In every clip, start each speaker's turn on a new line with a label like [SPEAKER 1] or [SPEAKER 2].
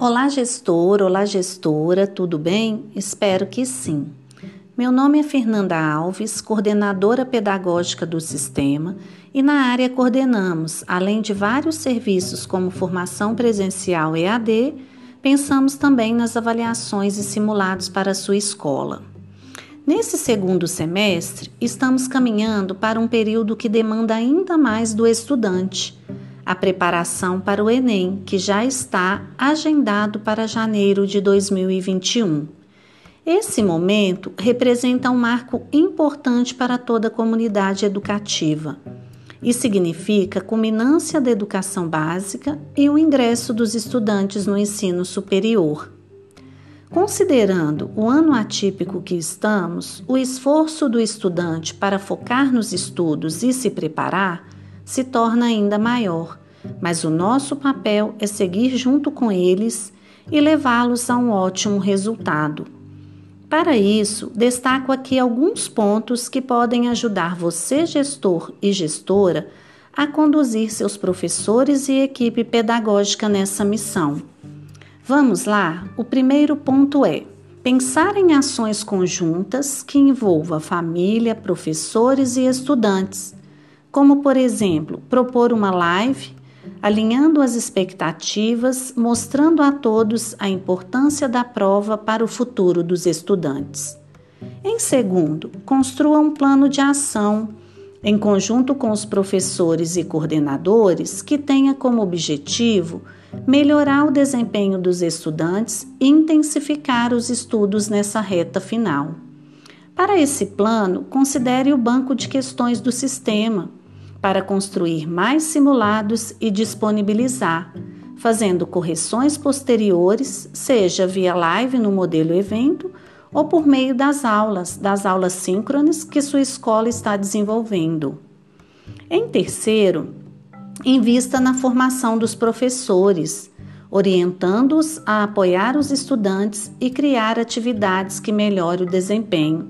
[SPEAKER 1] Olá, gestor, olá, gestora, tudo bem? Espero que sim. Meu nome é Fernanda Alves, coordenadora pedagógica do sistema, e na área coordenamos, além de vários serviços como formação presencial EAD, pensamos também nas avaliações e simulados para a sua escola. Nesse segundo semestre, estamos caminhando para um período que demanda ainda mais do estudante a preparação para o Enem, que já está agendado para janeiro de 2021. Esse momento representa um marco importante para toda a comunidade educativa e significa culminância da educação básica e o ingresso dos estudantes no ensino superior. Considerando o ano atípico que estamos, o esforço do estudante para focar nos estudos e se preparar se torna ainda maior, mas o nosso papel é seguir junto com eles e levá-los a um ótimo resultado. Para isso, destaco aqui alguns pontos que podem ajudar você, gestor e gestora, a conduzir seus professores e equipe pedagógica nessa missão. Vamos lá? O primeiro ponto é pensar em ações conjuntas que envolvam família, professores e estudantes como, por exemplo, propor uma live, alinhando as expectativas, mostrando a todos a importância da prova para o futuro dos estudantes. Em segundo, construa um plano de ação em conjunto com os professores e coordenadores que tenha como objetivo melhorar o desempenho dos estudantes e intensificar os estudos nessa reta final. Para esse plano, considere o banco de questões do sistema para construir mais simulados e disponibilizar, fazendo correções posteriores, seja via live no modelo evento ou por meio das aulas, das aulas síncronas que sua escola está desenvolvendo. Em terceiro, invista na formação dos professores, orientando-os a apoiar os estudantes e criar atividades que melhorem o desempenho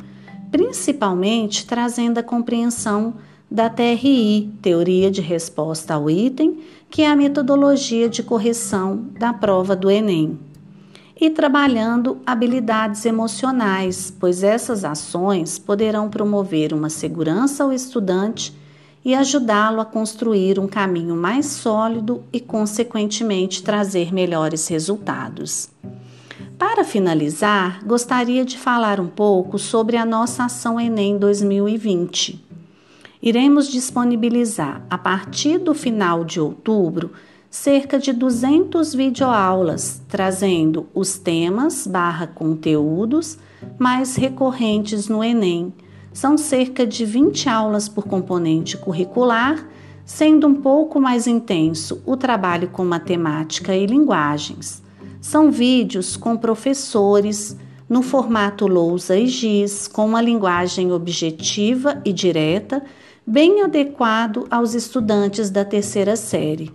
[SPEAKER 1] principalmente trazendo a compreensão da TRI, Teoria de Resposta ao Item, que é a metodologia de correção da prova do Enem. E trabalhando habilidades emocionais, pois essas ações poderão promover uma segurança ao estudante e ajudá-lo a construir um caminho mais sólido e, consequentemente, trazer melhores resultados. Para finalizar, gostaria de falar um pouco sobre a nossa ação Enem 2020. Iremos disponibilizar, a partir do final de outubro, cerca de 200 videoaulas, trazendo os temas barra conteúdos mais recorrentes no Enem. São cerca de 20 aulas por componente curricular, sendo um pouco mais intenso o trabalho com matemática e linguagens. São vídeos com professores no formato lousa e giz, com uma linguagem objetiva e direta, bem adequado aos estudantes da terceira série.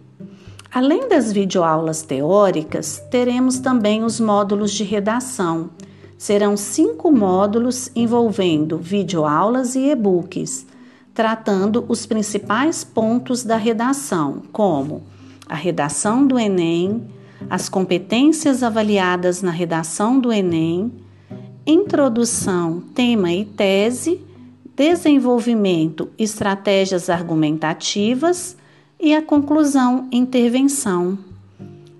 [SPEAKER 1] Além das videoaulas teóricas, teremos também os módulos de redação. Serão cinco módulos envolvendo videoaulas e e-books, tratando os principais pontos da redação, como a redação do Enem, as competências avaliadas na redação do Enem, introdução, tema e tese, desenvolvimento, estratégias argumentativas e a conclusão, intervenção.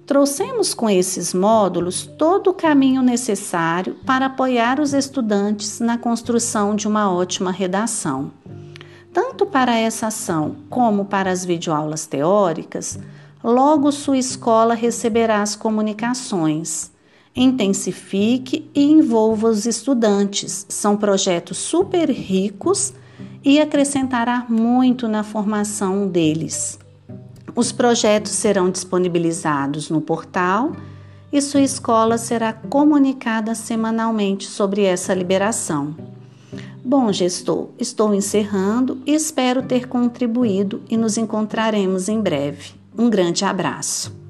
[SPEAKER 1] Trouxemos com esses módulos todo o caminho necessário para apoiar os estudantes na construção de uma ótima redação. Tanto para essa ação como para as videoaulas teóricas, logo sua escola receberá as comunicações. Intensifique e envolva os estudantes. São projetos super ricos e acrescentará muito na formação deles. Os projetos serão disponibilizados no portal e sua escola será comunicada semanalmente sobre essa liberação. Bom, gestor, estou encerrando e espero ter contribuído e nos encontraremos em breve. Um grande abraço.